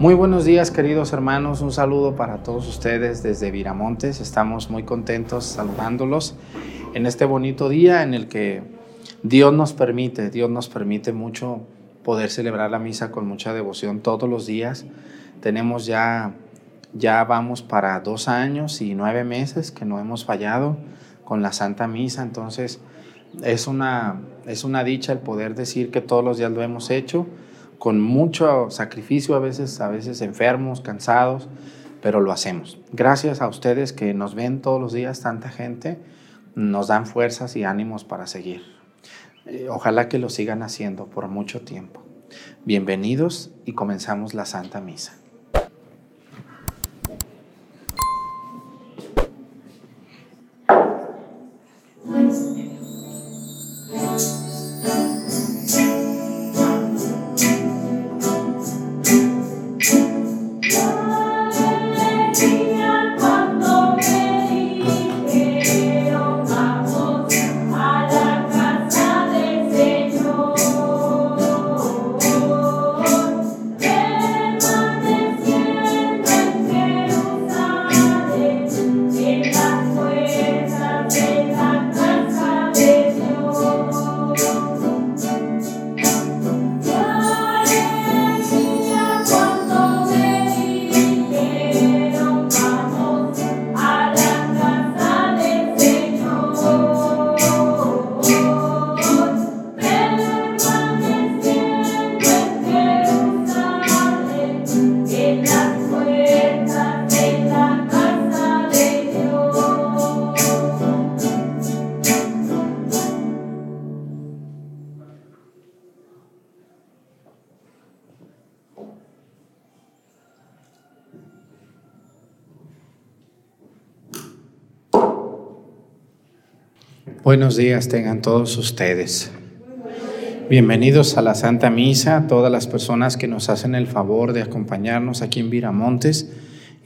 Muy buenos días queridos hermanos, un saludo para todos ustedes desde Viramontes. Estamos muy contentos saludándolos en este bonito día en el que Dios nos permite, Dios nos permite mucho poder celebrar la misa con mucha devoción todos los días. Tenemos ya, ya vamos para dos años y nueve meses que no hemos fallado con la Santa Misa, entonces es una, es una dicha el poder decir que todos los días lo hemos hecho con mucho sacrificio, a veces, a veces enfermos, cansados, pero lo hacemos. Gracias a ustedes que nos ven todos los días, tanta gente, nos dan fuerzas y ánimos para seguir. Eh, ojalá que lo sigan haciendo por mucho tiempo. Bienvenidos y comenzamos la Santa Misa. Buenos días tengan todos ustedes. Bienvenidos a la Santa Misa, todas las personas que nos hacen el favor de acompañarnos aquí en Viramontes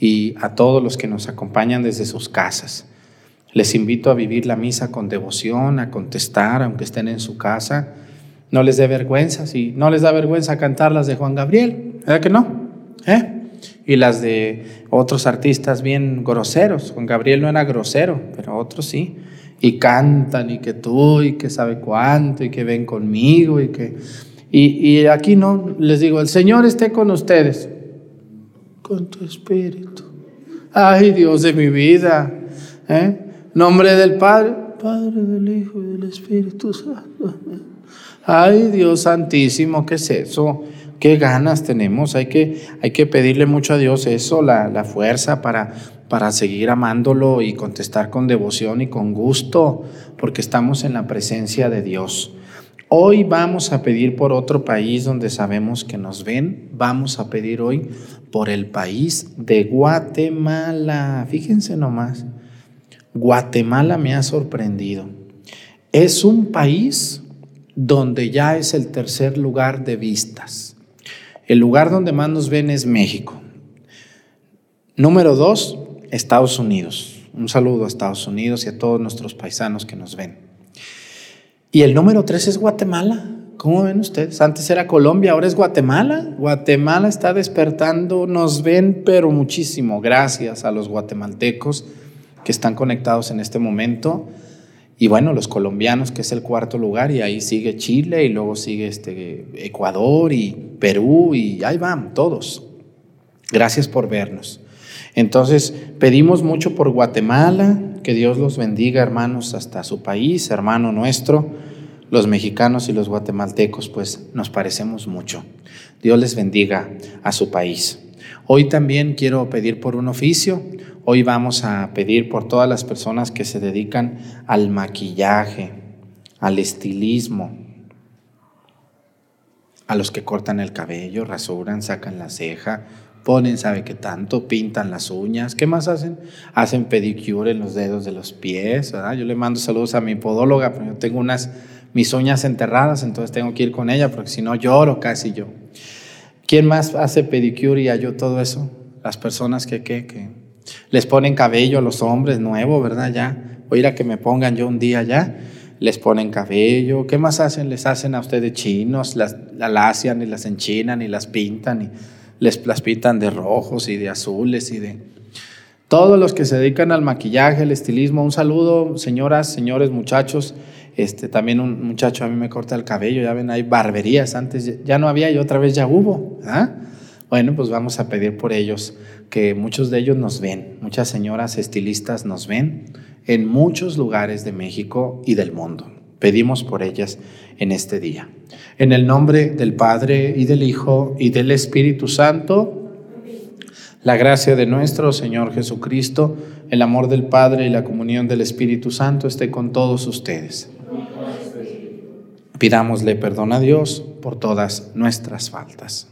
y a todos los que nos acompañan desde sus casas. Les invito a vivir la misa con devoción, a contestar, aunque estén en su casa. No les dé vergüenza, si no les da vergüenza cantar las de Juan Gabriel, ¿verdad que no? ¿Eh? Y las de otros artistas bien groseros. Juan Gabriel no era grosero, pero otros sí y cantan y que tú y que sabe cuánto y que ven conmigo y que... Y, aquí no, les digo, el Señor esté con ustedes, con tu espíritu. Ay, Dios de mi vida. ¿eh? Nombre del Padre, Padre del Hijo y del Espíritu Santo. Ay, Dios Santísimo, ¿qué es eso? ¿Qué ganas tenemos? Hay que, hay que pedirle mucho a Dios eso, la, la fuerza para para seguir amándolo y contestar con devoción y con gusto, porque estamos en la presencia de Dios. Hoy vamos a pedir por otro país donde sabemos que nos ven. Vamos a pedir hoy por el país de Guatemala. Fíjense nomás, Guatemala me ha sorprendido. Es un país donde ya es el tercer lugar de vistas. El lugar donde más nos ven es México. Número dos, Estados Unidos. Un saludo a Estados Unidos y a todos nuestros paisanos que nos ven. Y el número tres es Guatemala. ¿Cómo ven ustedes? Antes era Colombia, ahora es Guatemala. Guatemala está despertando, nos ven, pero muchísimo. Gracias a los guatemaltecos que están conectados en este momento. Y bueno, los colombianos, que es el cuarto lugar, y ahí sigue Chile, y luego sigue este Ecuador y Perú, y ahí van todos. Gracias por vernos. Entonces, pedimos mucho por Guatemala, que Dios los bendiga, hermanos, hasta su país, hermano nuestro. Los mexicanos y los guatemaltecos, pues nos parecemos mucho. Dios les bendiga a su país. Hoy también quiero pedir por un oficio. Hoy vamos a pedir por todas las personas que se dedican al maquillaje, al estilismo, a los que cortan el cabello, rasuran, sacan la ceja, ponen, sabe qué tanto, pintan las uñas, ¿qué más hacen? Hacen pedicure en los dedos de los pies, ¿verdad? Yo le mando saludos a mi podóloga, pero yo tengo unas, mis uñas enterradas, entonces tengo que ir con ella, porque si no lloro casi yo. ¿Quién más hace pedicure y yo todo eso? Las personas que, que, que les ponen cabello a los hombres nuevo, ¿verdad? Ya, voy a ir a que me pongan yo un día ya les ponen cabello, ¿qué más hacen? Les hacen a ustedes chinos, las, las y las enchinan y las pintan y les las pintan de rojos y de azules y de... Todos los que se dedican al maquillaje, el estilismo, un saludo, señoras, señores, muchachos. Este, también un muchacho a mí me corta el cabello, ya ven, hay barberías, antes ya no había y otra vez ya hubo. Bueno, pues vamos a pedir por ellos, que muchos de ellos nos ven, muchas señoras estilistas nos ven en muchos lugares de México y del mundo. Pedimos por ellas en este día. En el nombre del Padre y del Hijo y del Espíritu Santo, la gracia de nuestro Señor Jesucristo, el amor del Padre y la comunión del Espíritu Santo esté con todos ustedes. Pidámosle perdón a Dios por todas nuestras faltas.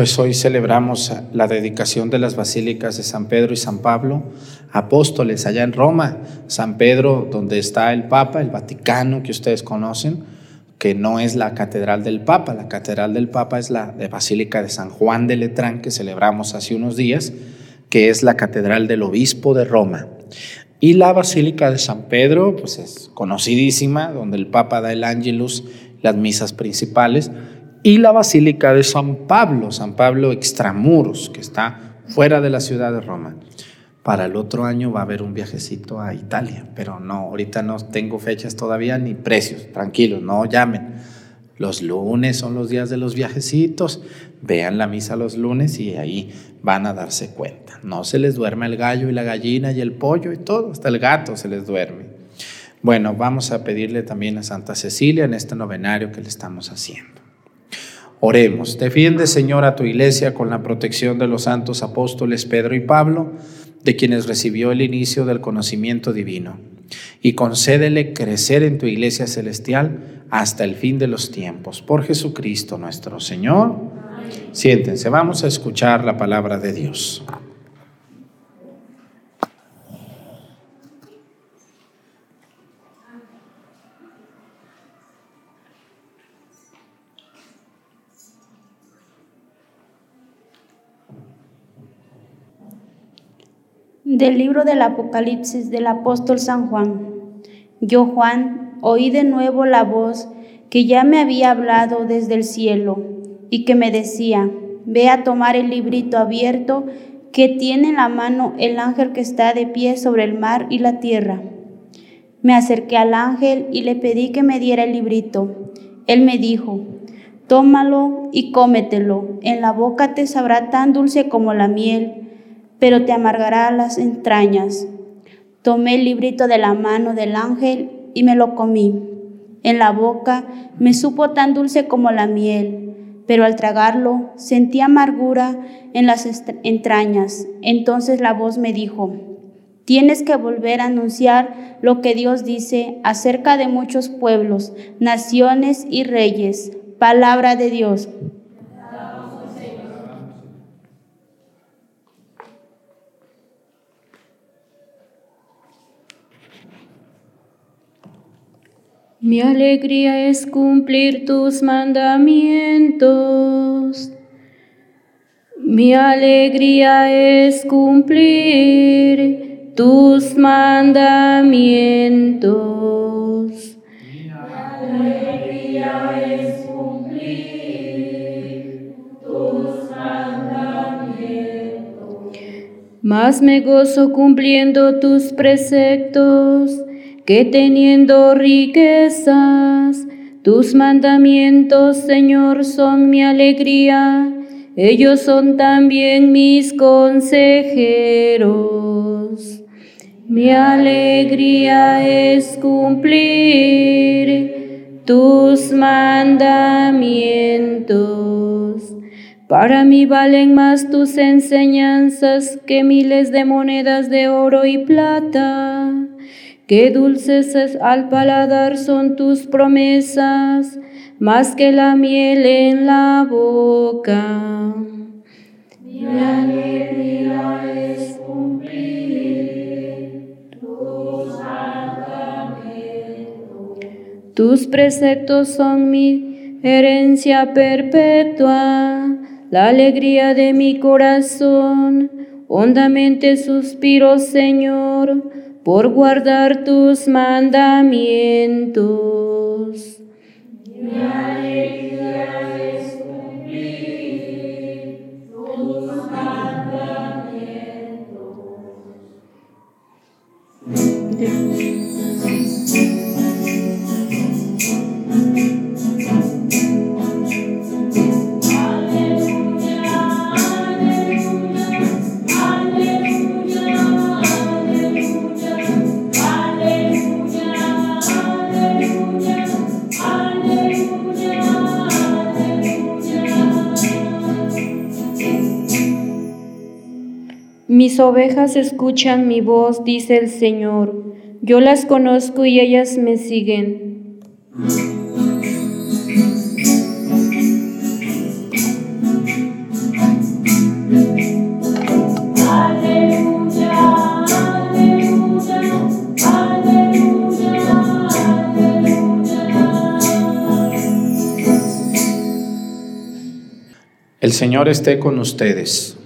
Pues hoy celebramos la dedicación de las basílicas de San Pedro y San Pablo, apóstoles allá en Roma. San Pedro, donde está el Papa, el Vaticano que ustedes conocen, que no es la catedral del Papa, la catedral del Papa es la Basílica de San Juan de Letrán que celebramos hace unos días, que es la catedral del obispo de Roma. Y la Basílica de San Pedro, pues es conocidísima, donde el Papa da el Angelus, las misas principales y la Basílica de San Pablo, San Pablo extramuros, que está fuera de la ciudad de Roma. Para el otro año va a haber un viajecito a Italia, pero no, ahorita no tengo fechas todavía ni precios, tranquilos, no llamen. Los lunes son los días de los viajecitos, vean la misa los lunes y ahí van a darse cuenta. No se les duerme el gallo y la gallina y el pollo y todo, hasta el gato se les duerme. Bueno, vamos a pedirle también a Santa Cecilia en este novenario que le estamos haciendo. Oremos. Defiende, Señor, a tu iglesia con la protección de los santos apóstoles Pedro y Pablo, de quienes recibió el inicio del conocimiento divino, y concédele crecer en tu iglesia celestial hasta el fin de los tiempos. Por Jesucristo nuestro Señor. Siéntense, vamos a escuchar la palabra de Dios. Del libro del Apocalipsis del apóstol San Juan. Yo, Juan, oí de nuevo la voz que ya me había hablado desde el cielo y que me decía, ve a tomar el librito abierto que tiene en la mano el ángel que está de pie sobre el mar y la tierra. Me acerqué al ángel y le pedí que me diera el librito. Él me dijo, tómalo y cómetelo, en la boca te sabrá tan dulce como la miel pero te amargará las entrañas. Tomé el librito de la mano del ángel y me lo comí. En la boca me supo tan dulce como la miel, pero al tragarlo sentí amargura en las entrañas. Entonces la voz me dijo, tienes que volver a anunciar lo que Dios dice acerca de muchos pueblos, naciones y reyes. Palabra de Dios. Mi alegría es cumplir tus mandamientos. Mi alegría es cumplir tus mandamientos. Mi alegría es cumplir tus mandamientos. Más me gozo cumpliendo tus preceptos que teniendo riquezas, tus mandamientos, Señor, son mi alegría, ellos son también mis consejeros. Mi alegría es cumplir tus mandamientos. Para mí valen más tus enseñanzas que miles de monedas de oro y plata. Qué dulces al paladar son tus promesas, más que la miel en la boca. Mi alegría es cumplir tus Tus preceptos son mi herencia perpetua, la alegría de mi corazón. Hondamente suspiro, Señor por guardar tus mandamientos. Mi alegría es cumplir tus mandamientos. Mis ovejas escuchan mi voz, dice el Señor. Yo las conozco y ellas me siguen. El Señor esté con ustedes.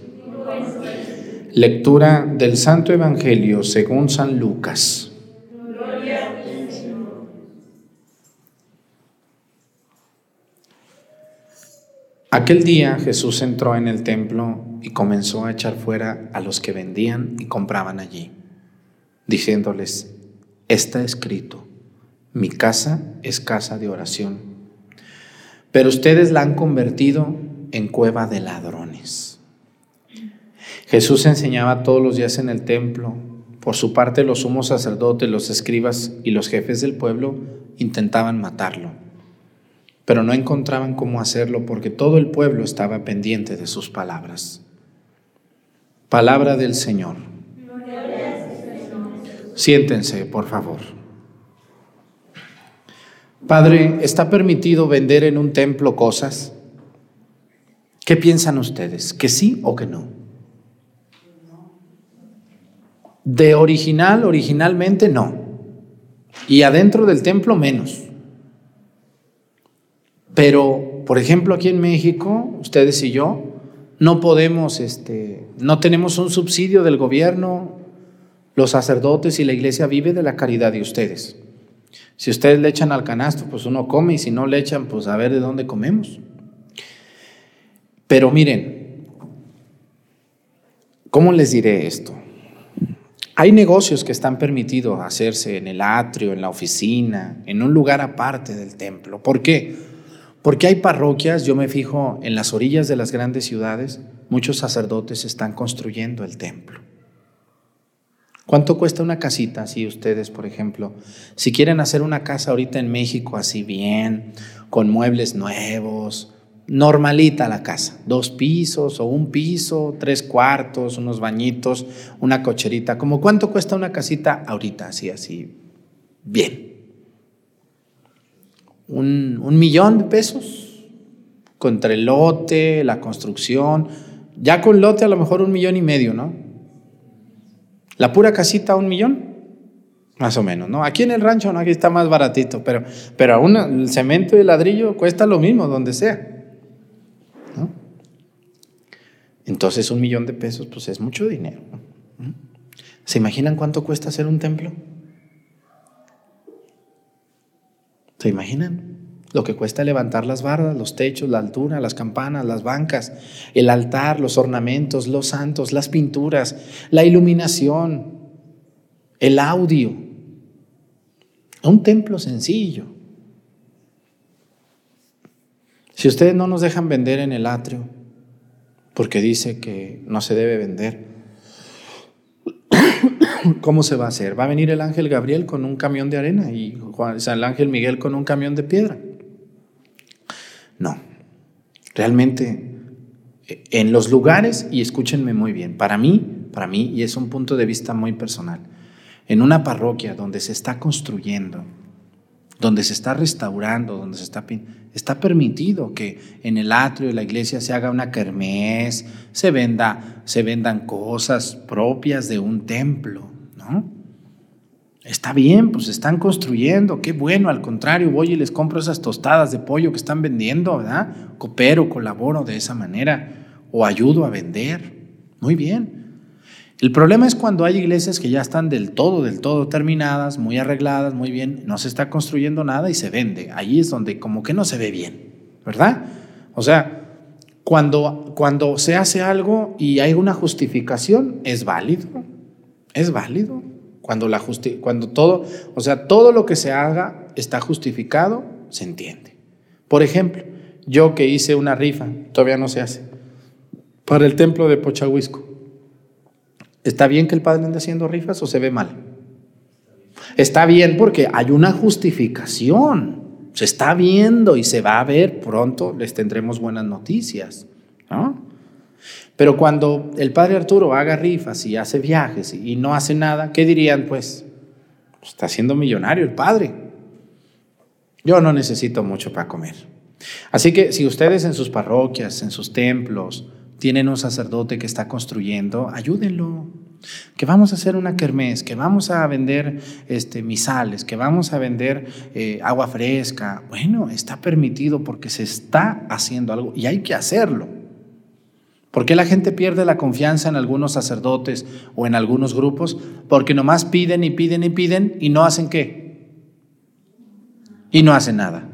Lectura del Santo Evangelio según San Lucas. Aquel día Jesús entró en el templo y comenzó a echar fuera a los que vendían y compraban allí, diciéndoles, está escrito, mi casa es casa de oración, pero ustedes la han convertido en cueva de ladrones. Jesús enseñaba todos los días en el templo. Por su parte, los sumos sacerdotes, los escribas y los jefes del pueblo intentaban matarlo, pero no encontraban cómo hacerlo porque todo el pueblo estaba pendiente de sus palabras. Palabra del Señor. Siéntense, por favor. Padre, ¿está permitido vender en un templo cosas? ¿Qué piensan ustedes? ¿Que sí o que no? De original, originalmente no. Y adentro del templo menos. Pero, por ejemplo, aquí en México, ustedes y yo, no podemos, este, no tenemos un subsidio del gobierno. Los sacerdotes y la iglesia vive de la caridad de ustedes. Si ustedes le echan al canasto, pues uno come y si no le echan, pues a ver de dónde comemos. Pero miren, ¿cómo les diré esto? Hay negocios que están permitidos hacerse en el atrio, en la oficina, en un lugar aparte del templo. ¿Por qué? Porque hay parroquias, yo me fijo en las orillas de las grandes ciudades, muchos sacerdotes están construyendo el templo. ¿Cuánto cuesta una casita? Si ustedes, por ejemplo, si quieren hacer una casa ahorita en México así bien, con muebles nuevos, normalita la casa, dos pisos o un piso, tres cuartos, unos bañitos, una cocherita. ¿Cómo cuánto cuesta una casita ahorita? Así, así, bien. Un, un millón de pesos contra el lote, la construcción. Ya con lote a lo mejor un millón y medio, ¿no? La pura casita, un millón, más o menos, ¿no? Aquí en el rancho, no, aquí está más baratito, pero, pero aún el cemento y el ladrillo cuesta lo mismo, donde sea. ¿no? Entonces un millón de pesos, pues es mucho dinero. ¿Se imaginan cuánto cuesta hacer un templo? ¿Se imaginan? Lo que cuesta levantar las bardas, los techos, la altura, las campanas, las bancas, el altar, los ornamentos, los santos, las pinturas, la iluminación, el audio. Un templo sencillo. Si ustedes no nos dejan vender en el atrio, porque dice que no se debe vender, ¿cómo se va a hacer? Va a venir el ángel Gabriel con un camión de arena y el ángel Miguel con un camión de piedra. No, realmente en los lugares, y escúchenme muy bien, para mí, para mí, y es un punto de vista muy personal, en una parroquia donde se está construyendo, donde se está restaurando, donde se está está permitido que en el atrio de la iglesia se haga una kermés, se venda, se vendan cosas propias de un templo, ¿no? Está bien, pues están construyendo, qué bueno, al contrario, voy y les compro esas tostadas de pollo que están vendiendo, ¿verdad? Coopero, colaboro de esa manera o ayudo a vender. Muy bien. El problema es cuando hay iglesias que ya están del todo, del todo terminadas, muy arregladas, muy bien, no se está construyendo nada y se vende. Ahí es donde como que no se ve bien, ¿verdad? O sea, cuando, cuando se hace algo y hay una justificación, es válido, es válido. Cuando, la cuando todo, o sea, todo lo que se haga está justificado, se entiende. Por ejemplo, yo que hice una rifa, todavía no se hace, para el templo de Pochahuisco. ¿Está bien que el padre ande haciendo rifas o se ve mal? Está bien porque hay una justificación. Se está viendo y se va a ver pronto, les tendremos buenas noticias. ¿no? Pero cuando el padre Arturo haga rifas y hace viajes y no hace nada, ¿qué dirían? Pues, está siendo millonario el padre. Yo no necesito mucho para comer. Así que si ustedes en sus parroquias, en sus templos, tienen un sacerdote que está construyendo, ayúdenlo. Que vamos a hacer una kermés, que vamos a vender este, misales, que vamos a vender eh, agua fresca. Bueno, está permitido porque se está haciendo algo y hay que hacerlo. ¿Por qué la gente pierde la confianza en algunos sacerdotes o en algunos grupos? Porque nomás piden y piden y piden y no hacen qué. Y no hacen nada.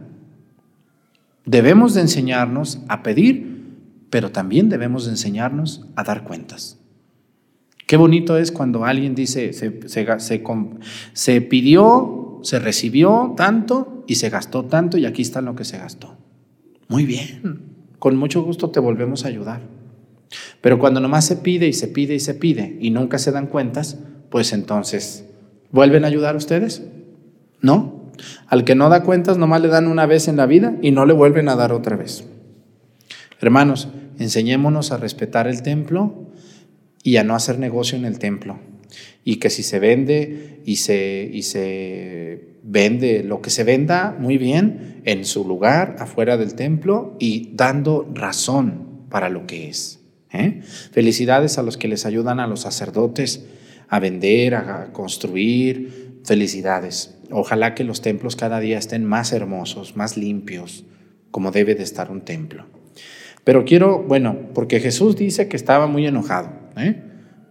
Debemos de enseñarnos a pedir, pero también debemos de enseñarnos a dar cuentas. Qué bonito es cuando alguien dice, se, pidió, se recibió tanto y se gastó tanto y aquí está lo que se gastó. Muy bien, con mucho gusto te volvemos a ayudar. Pero cuando nomás se pide y se pide y se pide y nunca se dan cuentas, pues entonces, ¿vuelven a ayudar ustedes? No. Al que no da cuentas, nomás le dan una vez en la vida y no le vuelven a dar otra vez. Hermanos, enseñémonos a respetar el templo y a no hacer negocio en el templo. Y que si se vende y se, y se vende lo que se venda, muy bien, en su lugar, afuera del templo y dando razón para lo que es. ¿eh? Felicidades a los que les ayudan a los sacerdotes a vender, a construir. Felicidades. Ojalá que los templos cada día estén más hermosos, más limpios, como debe de estar un templo. Pero quiero, bueno, porque Jesús dice que estaba muy enojado, ¿eh?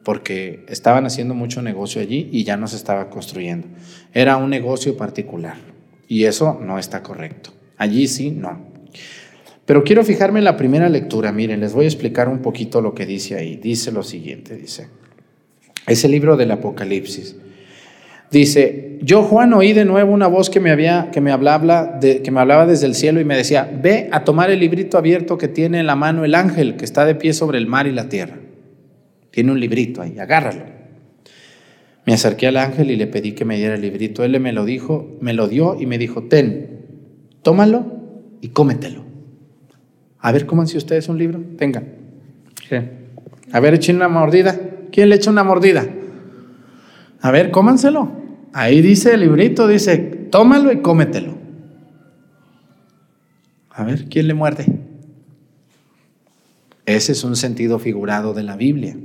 porque estaban haciendo mucho negocio allí y ya no se estaba construyendo. Era un negocio particular y eso no está correcto. Allí sí, no. Pero quiero fijarme en la primera lectura. Miren, les voy a explicar un poquito lo que dice ahí. Dice lo siguiente, dice. Es el libro del Apocalipsis. Dice, yo Juan oí de nuevo una voz que me, había, que me, hablaba, que me hablaba desde el cielo y me decía, ve a tomar el librito abierto que tiene en la mano el ángel que está de pie sobre el mar y la tierra. Tiene un librito ahí, agárralo. Me acerqué al ángel y le pedí que me diera el librito. Él me lo dijo, me lo dio y me dijo, ten, tómalo y cómetelo. A ver, ¿cómo si ustedes un libro? Tengan. A ver, echen una mordida. ¿Quién le echa una mordida? A ver, cómanselo. Ahí dice el librito, dice, tómalo y cómetelo. A ver, ¿quién le muerde? Ese es un sentido figurado de la Biblia.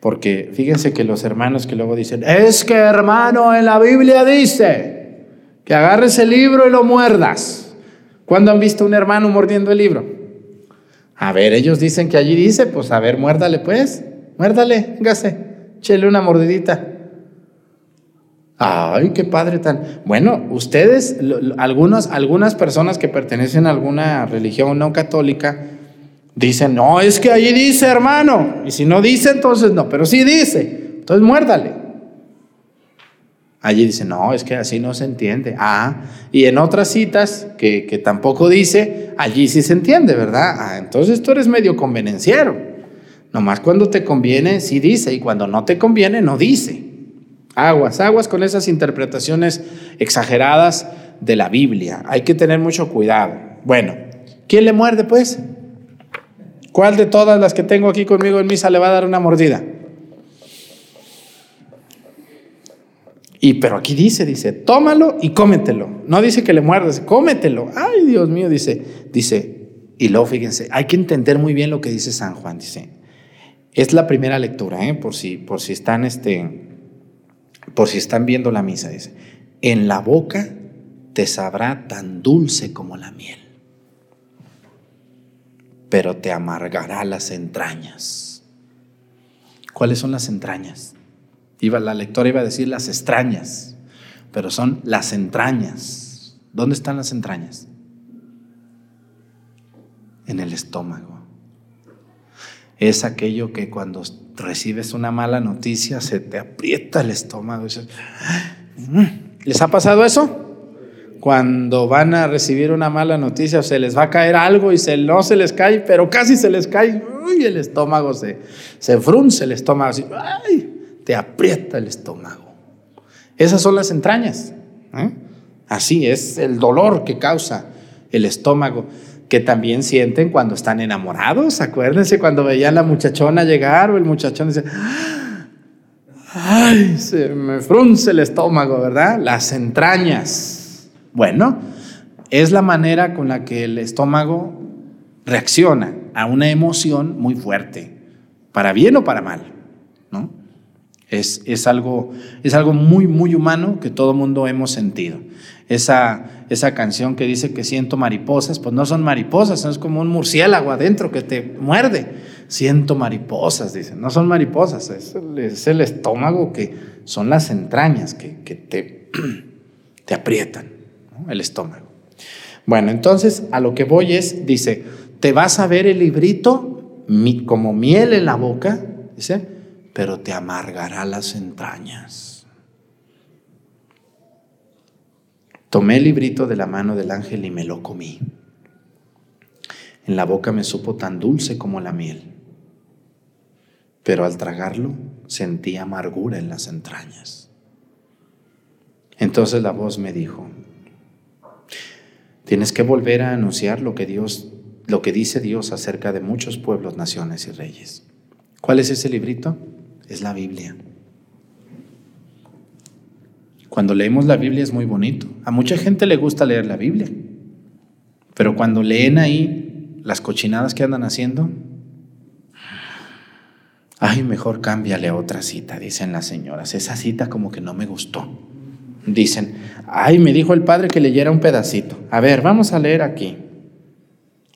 Porque fíjense que los hermanos que luego dicen, es que hermano, en la Biblia dice que agarres el libro y lo muerdas. ¿Cuándo han visto un hermano mordiendo el libro? A ver, ellos dicen que allí dice, pues a ver, muérdale pues, muérdale, véngase, échele una mordidita. Ay, qué padre tan. Bueno, ustedes, algunas, algunas personas que pertenecen a alguna religión no católica, dicen, no, es que allí dice, hermano. Y si no dice, entonces no, pero sí dice. Entonces muérdale. Allí dice, no, es que así no se entiende. Ah, y en otras citas que, que tampoco dice, allí sí se entiende, ¿verdad? Ah, entonces tú eres medio convenenciero. Nomás cuando te conviene, sí dice, y cuando no te conviene, no dice. Aguas, aguas con esas interpretaciones exageradas de la Biblia. Hay que tener mucho cuidado. Bueno, ¿quién le muerde pues? ¿Cuál de todas las que tengo aquí conmigo en misa le va a dar una mordida? Y pero aquí dice, dice, tómalo y cómetelo. No dice que le muerdas, cómetelo. Ay, Dios mío, dice, dice, y luego fíjense, hay que entender muy bien lo que dice San Juan, dice. Es la primera lectura, ¿eh? por, si, por si están este, por si están viendo la misa, dice, en la boca te sabrá tan dulce como la miel, pero te amargará las entrañas. ¿Cuáles son las entrañas? Iba, la lectora iba a decir las extrañas, pero son las entrañas. ¿Dónde están las entrañas? En el estómago. Es aquello que cuando recibes una mala noticia, se te aprieta el estómago. Mm". ¿Les ha pasado eso? Cuando van a recibir una mala noticia, se les va a caer algo y se, no se les cae, pero casi se les cae. Uy, el estómago se, se frunce el estómago. Así, ay, te aprieta el estómago. Esas son las entrañas. ¿eh? Así es el dolor que causa el estómago que también sienten cuando están enamorados. Acuérdense cuando veían la muchachona llegar o el muchachón dice, ay, se me frunce el estómago, ¿verdad? Las entrañas. Bueno, es la manera con la que el estómago reacciona a una emoción muy fuerte, para bien o para mal. Es, es, algo, es algo muy, muy humano que todo mundo hemos sentido esa, esa canción que dice que siento mariposas, pues no son mariposas, es como un murciélago adentro que te muerde. Siento mariposas, dicen, no son mariposas, es el, estómago que son las entrañas que, te, te aprietan, el estómago. Bueno, entonces a lo que voy es, dice, te vas a ver el librito como miel en la boca, dice, pero te amargará las entrañas. Tomé el librito de la mano del ángel y me lo comí. En la boca me supo tan dulce como la miel, pero al tragarlo sentí amargura en las entrañas. Entonces la voz me dijo, tienes que volver a anunciar lo que Dios, lo que dice Dios acerca de muchos pueblos, naciones y reyes. ¿Cuál es ese librito? Es la Biblia. Cuando leemos la Biblia es muy bonito. A mucha gente le gusta leer la Biblia. Pero cuando leen ahí las cochinadas que andan haciendo, ay, mejor cámbiale a otra cita, dicen las señoras. Esa cita como que no me gustó. Dicen, ay, me dijo el padre que leyera un pedacito. A ver, vamos a leer aquí.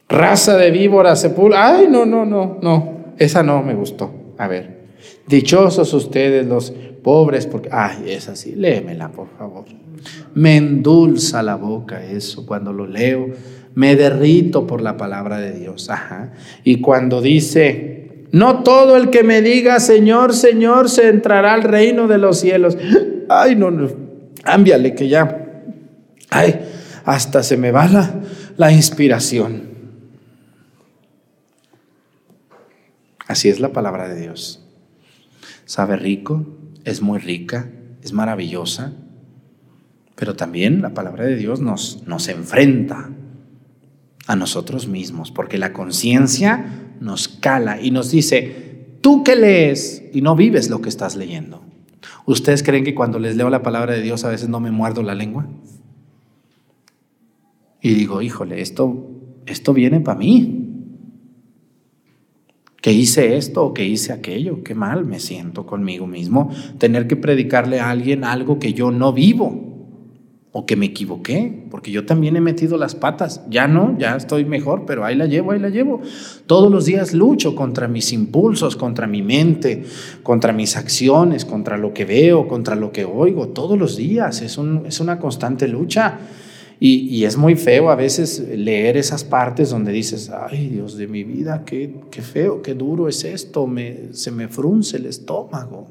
Raza de víbora sepulcra. Ay, no, no, no, no. Esa no me gustó. A ver. Dichosos ustedes los pobres, porque, ay, es así, léemela, por favor. Me endulza la boca eso cuando lo leo, me derrito por la palabra de Dios. Ajá. Y cuando dice, no todo el que me diga Señor, Señor, se entrará al reino de los cielos. Ay, no, no, cámbiale que ya. Ay, hasta se me va la, la inspiración. Así es la palabra de Dios. Sabe rico, es muy rica, es maravillosa, pero también la palabra de Dios nos, nos enfrenta a nosotros mismos, porque la conciencia nos cala y nos dice, tú que lees y no vives lo que estás leyendo. ¿Ustedes creen que cuando les leo la palabra de Dios a veces no me muerdo la lengua? Y digo, híjole, esto, esto viene para mí. Que hice esto o que hice aquello, qué mal me siento conmigo mismo. Tener que predicarle a alguien algo que yo no vivo o que me equivoqué, porque yo también he metido las patas. Ya no, ya estoy mejor, pero ahí la llevo, ahí la llevo. Todos los días lucho contra mis impulsos, contra mi mente, contra mis acciones, contra lo que veo, contra lo que oigo. Todos los días es, es una constante lucha. Y, es muy feo a veces leer esas partes donde dices, ay Dios de mi vida, qué, qué feo, qué duro es esto, se me frunce el estómago.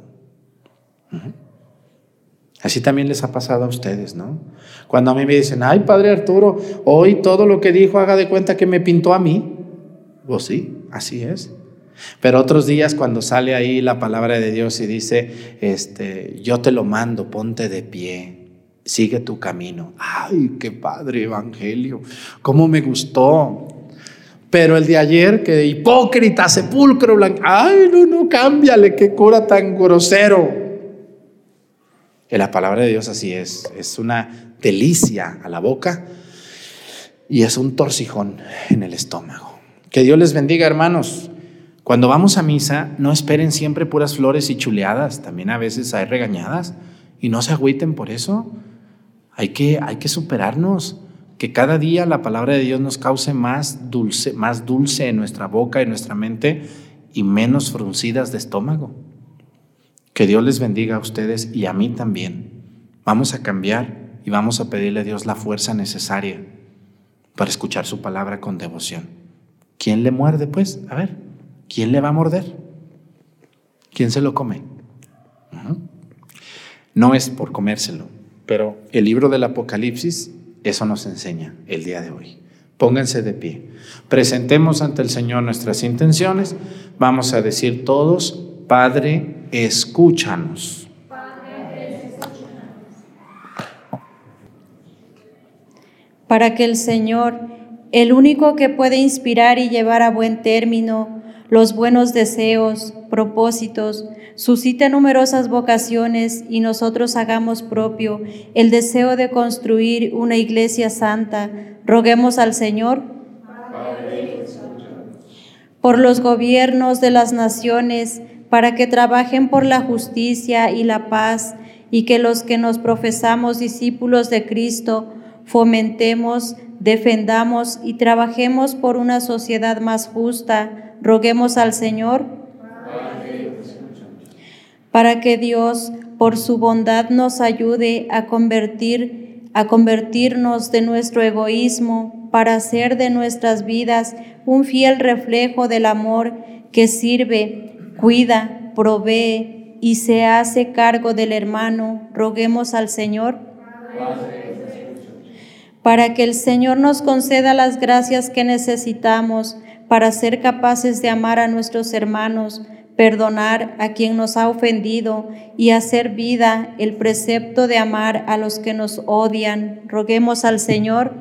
Así también les ha pasado a ustedes, ¿no? Cuando a mí me dicen, ay, Padre Arturo, hoy todo lo que dijo haga de cuenta que me pintó a mí. Pues sí, así es. Pero otros días cuando sale ahí la palabra de Dios y dice, este, yo te lo mando, ponte de pie, sigue tu camino. Ay, qué padre evangelio, cómo me gustó. Pero el de ayer, que hipócrita, sepulcro blanco, ay, no, no, cámbiale, qué cura tan grosero. Que la palabra de Dios así es, es una delicia a la boca y es un torcijón en el estómago. Que Dios les bendiga, hermanos. Cuando vamos a misa, no esperen siempre puras flores y chuleadas, también a veces hay regañadas y no se agüiten por eso. Hay que, hay que superarnos, que cada día la palabra de Dios nos cause más dulce, más dulce en nuestra boca, en nuestra mente y menos fruncidas de estómago. Que Dios les bendiga a ustedes y a mí también. Vamos a cambiar y vamos a pedirle a Dios la fuerza necesaria para escuchar su palabra con devoción. ¿Quién le muerde, pues? A ver, ¿quién le va a morder? ¿Quién se lo come? No es por comérselo, pero el libro del Apocalipsis eso nos enseña el día de hoy. Pónganse de pie. Presentemos ante el Señor nuestras intenciones. Vamos a decir todos, Padre, escúchanos. Para que el Señor, el único que puede inspirar y llevar a buen término los buenos deseos, propósitos, suscite numerosas vocaciones y nosotros hagamos propio el deseo de construir una iglesia santa, roguemos al Señor por los gobiernos de las naciones, para que trabajen por la justicia y la paz y que los que nos profesamos discípulos de Cristo fomentemos, defendamos y trabajemos por una sociedad más justa. Roguemos al Señor para que Dios, por su bondad, nos ayude a convertir a convertirnos de nuestro egoísmo para hacer de nuestras vidas un fiel reflejo del amor que sirve cuida, provee y se hace cargo del hermano, roguemos al Señor para que el Señor nos conceda las gracias que necesitamos para ser capaces de amar a nuestros hermanos, perdonar a quien nos ha ofendido y hacer vida el precepto de amar a los que nos odian. Roguemos al Señor.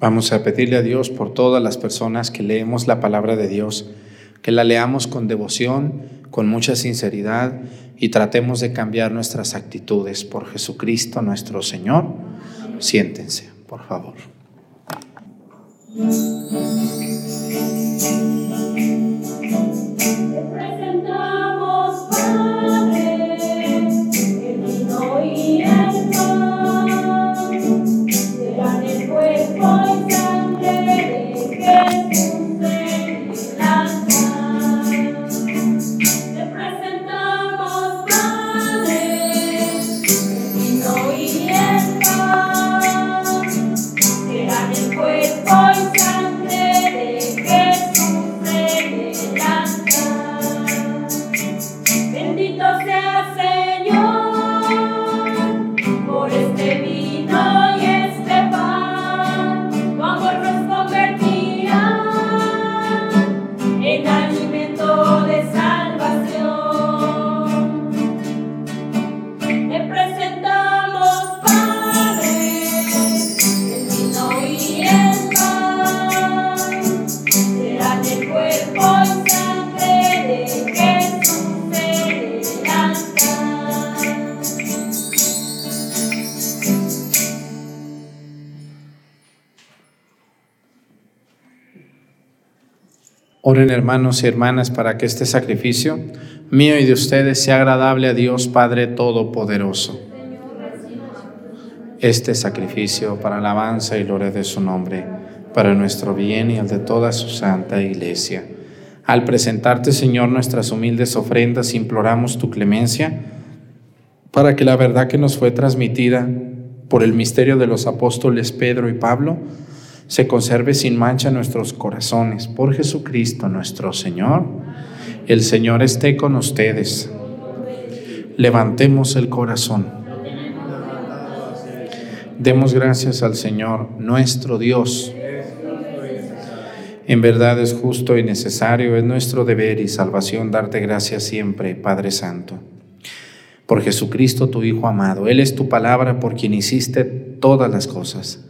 Vamos a pedirle a Dios por todas las personas que leemos la palabra de Dios, que la leamos con devoción, con mucha sinceridad y tratemos de cambiar nuestras actitudes por Jesucristo nuestro Señor. Siéntense, por favor. Oren hermanos y hermanas para que este sacrificio mío y de ustedes sea agradable a Dios Padre Todopoderoso. Este sacrificio para alabanza y gloria de su nombre, para nuestro bien y el de toda su santa iglesia. Al presentarte, Señor, nuestras humildes ofrendas, imploramos tu clemencia para que la verdad que nos fue transmitida por el misterio de los apóstoles Pedro y Pablo, se conserve sin mancha nuestros corazones. Por Jesucristo nuestro Señor. El Señor esté con ustedes. Levantemos el corazón. Demos gracias al Señor, nuestro Dios. En verdad es justo y necesario, es nuestro deber y salvación darte gracias siempre, Padre Santo. Por Jesucristo, tu Hijo amado. Él es tu palabra por quien hiciste todas las cosas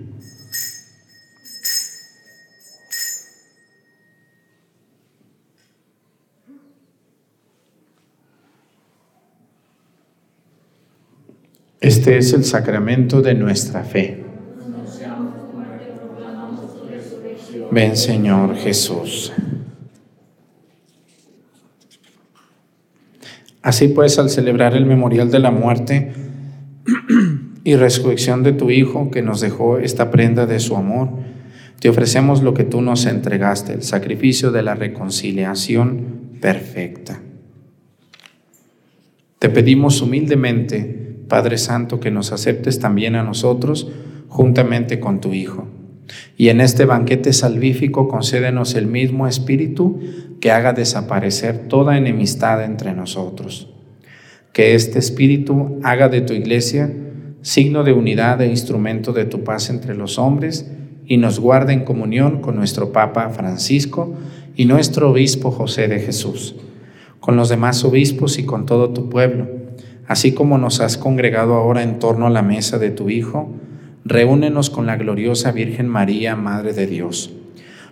Este es el sacramento de nuestra fe. Ven Señor Jesús. Así pues, al celebrar el memorial de la muerte y resurrección de tu Hijo, que nos dejó esta prenda de su amor, Te ofrecemos lo que tú nos entregaste, el sacrificio de la reconciliación perfecta. Te pedimos humildemente, Padre Santo, que nos aceptes también a nosotros juntamente con tu Hijo. Y en este banquete salvífico concédenos el mismo espíritu que haga desaparecer toda enemistad entre nosotros. Que este espíritu haga de tu iglesia signo de unidad e instrumento de tu paz entre los hombres y nos guarde en comunión con nuestro Papa Francisco y nuestro Obispo José de Jesús, con los demás obispos y con todo tu pueblo, así como nos has congregado ahora en torno a la mesa de tu Hijo, reúnenos con la gloriosa Virgen María, Madre de Dios,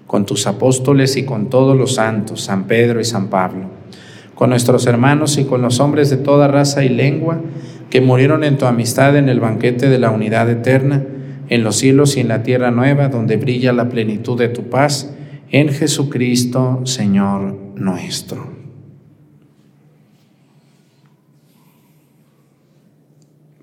con tus apóstoles y con todos los santos, San Pedro y San Pablo, con nuestros hermanos y con los hombres de toda raza y lengua que murieron en tu amistad en el banquete de la unidad eterna, en los cielos y en la tierra nueva, donde brilla la plenitud de tu paz, en Jesucristo, Señor nuestro.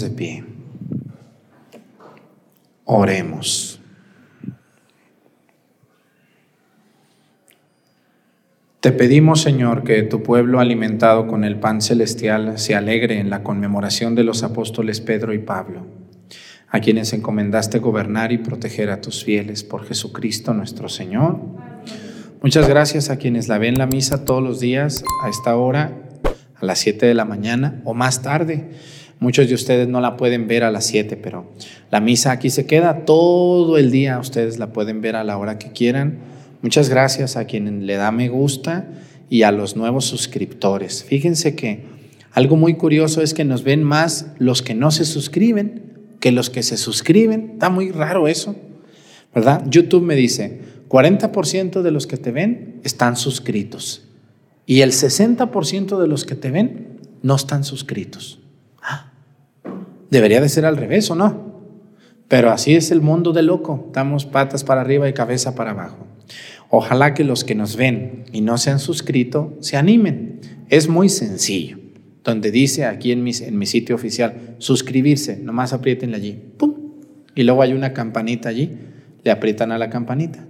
De pie. Oremos. Te pedimos, Señor, que tu pueblo alimentado con el pan celestial se alegre en la conmemoración de los apóstoles Pedro y Pablo, a quienes encomendaste gobernar y proteger a tus fieles por Jesucristo nuestro Señor. Muchas gracias a quienes la ven la misa todos los días a esta hora, a las 7 de la mañana o más tarde. Muchos de ustedes no la pueden ver a las 7, pero la misa aquí se queda todo el día. Ustedes la pueden ver a la hora que quieran. Muchas gracias a quien le da me gusta y a los nuevos suscriptores. Fíjense que algo muy curioso es que nos ven más los que no se suscriben que los que se suscriben. Está muy raro eso, ¿verdad? YouTube me dice, 40% de los que te ven están suscritos y el 60% de los que te ven no están suscritos. Debería de ser al revés, ¿o no? Pero así es el mundo de loco. Estamos patas para arriba y cabeza para abajo. Ojalá que los que nos ven y no se han suscrito se animen. Es muy sencillo. Donde dice aquí en mi, en mi sitio oficial, suscribirse, nomás aprietenle allí. ¡Pum! Y luego hay una campanita allí. Le aprietan a la campanita.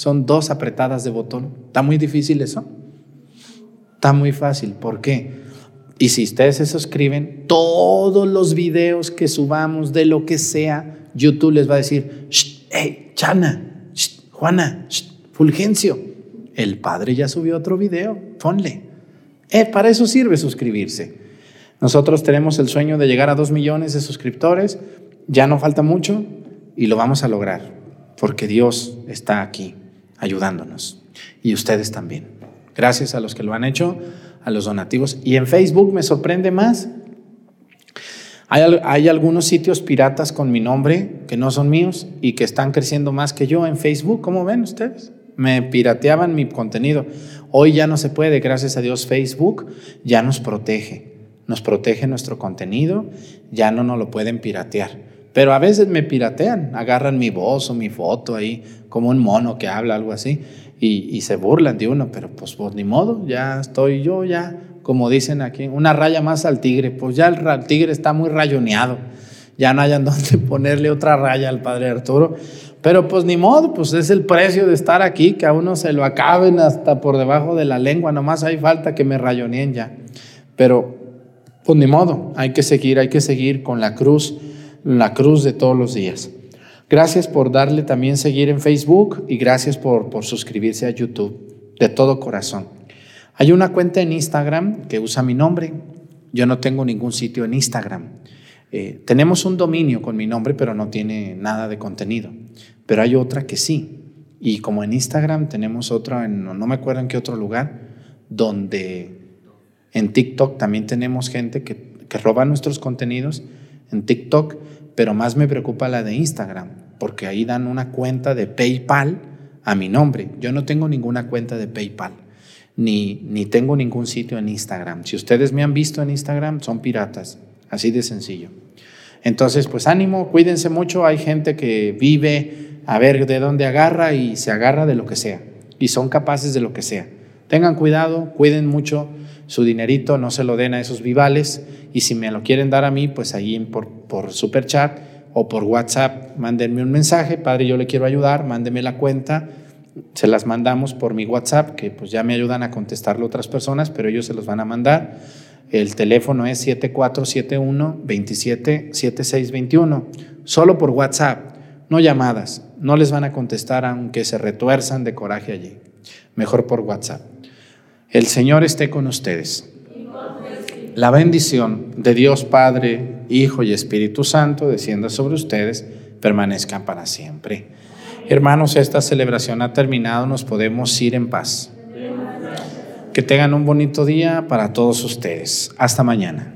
Son dos apretadas de botón. ¿Está muy difícil eso? Está muy fácil. ¿Por qué? Y si ustedes se suscriben, todos los videos que subamos de lo que sea, YouTube les va a decir, hey, Chana, Juana, Fulgencio, el padre ya subió otro video, ponle. Eh, para eso sirve suscribirse. Nosotros tenemos el sueño de llegar a dos millones de suscriptores, ya no falta mucho y lo vamos a lograr, porque Dios está aquí ayudándonos y ustedes también. Gracias a los que lo han hecho a los donativos. Y en Facebook me sorprende más. Hay, hay, algunos sitios piratas con mi nombre que no son míos y que están creciendo más que yo en Facebook. ¿Cómo ven ustedes? Me pirateaban mi contenido. Hoy ya no se puede, gracias a Dios Facebook ya nos protege. Nos protege nuestro contenido, ya no nos lo pueden piratear. Pero a veces me piratean, agarran mi voz o mi foto ahí, como un mono que habla, algo así y, se burlan de uno, pero pues, pues ni modo, ya estoy yo, ya, como dicen aquí, una raya más al tigre, pues ya el, tigre está muy rayoneado, ya no hayan donde ponerle otra raya al padre Arturo, pero pues ni modo, pues es el precio de estar aquí, que a uno se lo acaben hasta por debajo de la lengua, nomás hay falta que me rayoneen ya, pero pues ni modo, hay que seguir, hay que seguir con la cruz, la cruz de todos los días. Gracias por darle también seguir en Facebook y gracias por, por suscribirse a YouTube de todo corazón. Hay una cuenta en Instagram que usa mi nombre. Yo no tengo ningún sitio en Instagram. Eh, tenemos un dominio con mi nombre, pero no tiene nada de contenido. Pero hay otra que sí. Y como en Instagram tenemos otra, en, no me acuerdo en qué otro lugar, donde en TikTok también tenemos gente que, que roba nuestros contenidos en TikTok pero más me preocupa la de Instagram, porque ahí dan una cuenta de PayPal a mi nombre. Yo no tengo ninguna cuenta de PayPal, ni, ni tengo ningún sitio en Instagram. Si ustedes me han visto en Instagram, son piratas, así de sencillo. Entonces, pues ánimo, cuídense mucho. Hay gente que vive a ver de dónde agarra y se agarra de lo que sea, y son capaces de lo que sea. Tengan cuidado, cuiden mucho su dinerito, no se lo den a esos vivales y si me lo quieren dar a mí, pues ahí por, por super chat o por WhatsApp, mándenme un mensaje, padre, yo le quiero ayudar, mándeme la cuenta, se las mandamos por mi WhatsApp, que pues ya me ayudan a contestarlo otras personas, pero ellos se los van a mandar. El teléfono es 7471-277621, solo por WhatsApp, no llamadas, no les van a contestar aunque se retuerzan de coraje allí, mejor por WhatsApp. El Señor esté con ustedes. La bendición de Dios Padre, Hijo y Espíritu Santo descienda sobre ustedes, permanezcan para siempre. Hermanos, esta celebración ha terminado, nos podemos ir en paz. Que tengan un bonito día para todos ustedes. Hasta mañana.